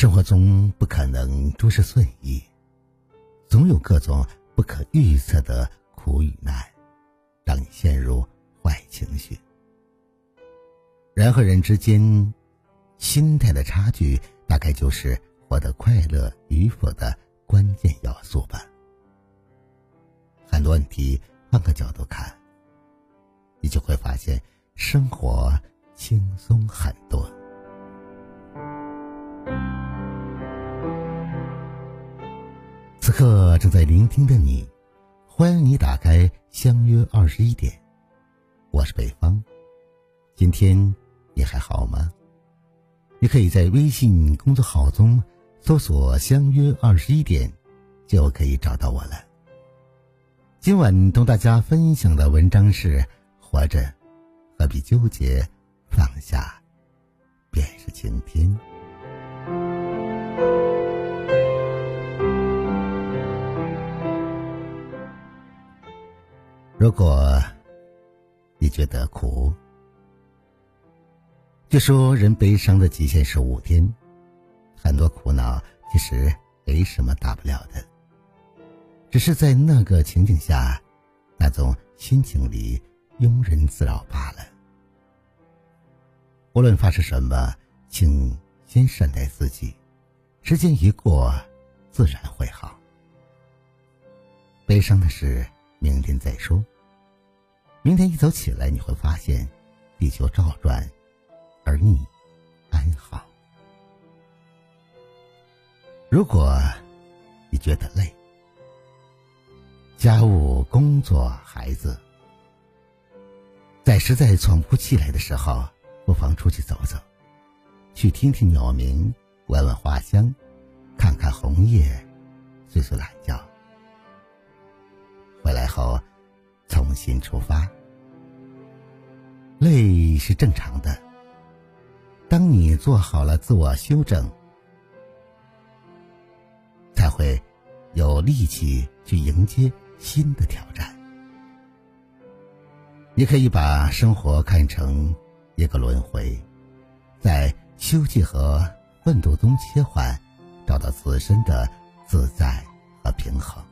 生活中不可能诸事顺意，总有各种不可预测的苦与难，让你陷入坏情绪。人和人之间心态的差距，大概就是活得快乐与否的关键要素吧。很多问题换个角度看，你就会发现生活轻松很多。正在聆听的你，欢迎你打开相约二十一点，我是北方。今天你还好吗？你可以在微信公众号中搜索“相约二十一点”，就可以找到我了。今晚同大家分享的文章是：活着何必纠结，放下便是晴天。如果你觉得苦，据说人悲伤的极限是五天。很多苦恼其实没什么大不了的，只是在那个情景下，那种心情里庸人自扰罢了。无论发生什么，请先善待自己，时间一过，自然会好。悲伤的事。明天再说。明天一早起来，你会发现，地球照转，而你安好。如果你觉得累，家务、工作、孩子，在实在喘不过气来的时候，不妨出去走走，去听听鸟鸣，闻闻花香，看看红叶，睡睡懒觉。回来后，重新出发。累是正常的。当你做好了自我修整，才会有力气去迎接新的挑战。你可以把生活看成一个轮回，在休憩和奋斗中切换，找到自身的自在和平衡。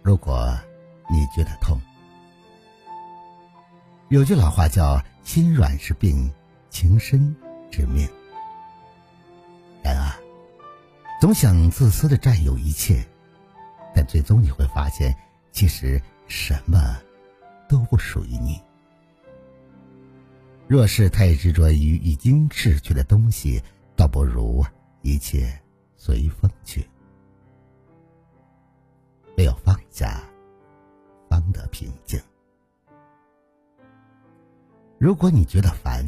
如果你觉得痛，有句老话叫“心软是病，情深致命”。人啊，总想自私的占有一切，但最终你会发现，其实什么都不属于你。若是太执着于已经逝去的东西，倒不如一切随风去。唯有放下，方得平静。如果你觉得烦，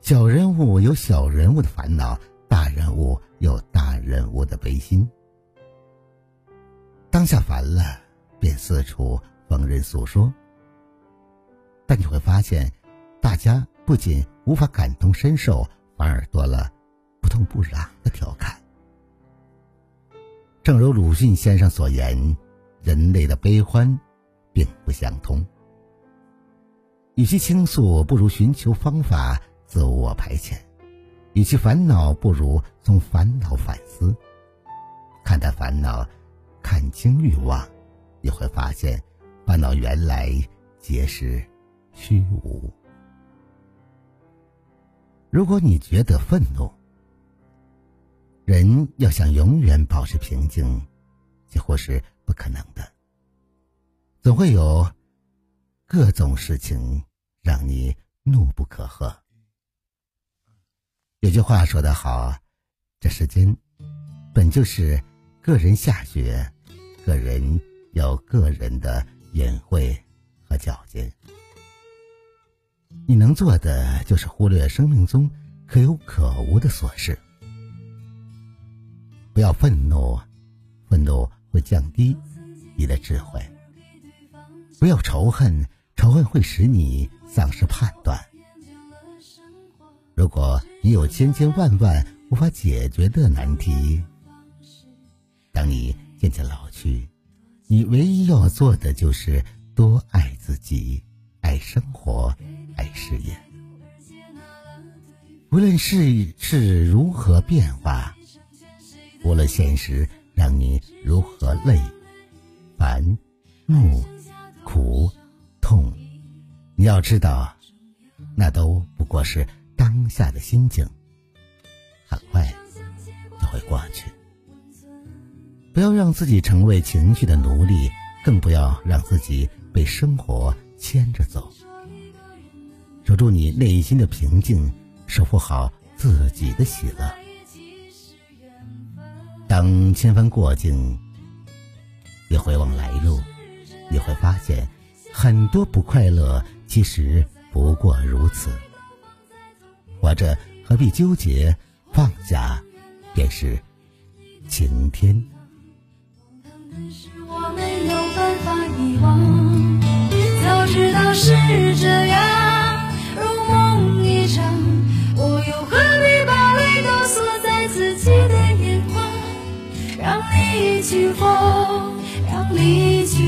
小人物有小人物的烦恼，大人物有大人物的悲心。当下烦了，便四处逢人诉说。但你会发现，大家不仅无法感同身受，反而多了不痛不痒的调侃。正如鲁迅先生所言，人类的悲欢并不相通。与其倾诉，不如寻求方法自我排遣；与其烦恼，不如从烦恼反思。看待烦恼，看清欲望，你会发现，烦恼原来皆是虚无。如果你觉得愤怒，人要想永远保持平静，几乎是不可能的。总会有各种事情让你怒不可遏。有句话说得好：“这世间本就是个人下雪，个人有个人的隐晦和矫情。”你能做的就是忽略生命中可有可无的琐事。不要愤怒，愤怒会降低你的智慧；不要仇恨，仇恨会使你丧失判断。如果你有千千万万无法解决的难题，当你渐渐老去，你唯一要做的就是多爱自己，爱生活，爱事业。无论世事如何变化，无论现实让你如何累、烦、怒、苦、痛，你要知道，那都不过是当下的心境，很快就会过去。不要让自己成为情绪的奴隶，更不要让自己被生活牵着走。守住你内心的平静，守护好自己的喜乐。当千帆过尽，你回望来路，你会发现，很多不快乐其实不过如此。活着何必纠结？放下，便是晴天。早知道是这样，如梦一场，我又何必把泪都锁在自己的眼眶？让你去疯，让你去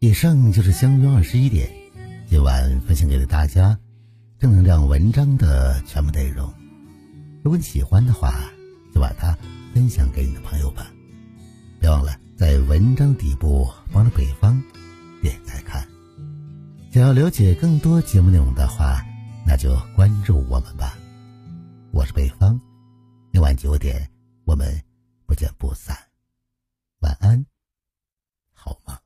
以上就是《相约二十一点》今晚分享给了大家正能量文章的全部内容。如果你喜欢的话，就把它分享给你的朋友吧。别忘了在文章底部帮着北方点再看。想要了解更多节目内容的话，那就关注我们吧。我是北方，今晚九点我们不见不散。晚安，好吗？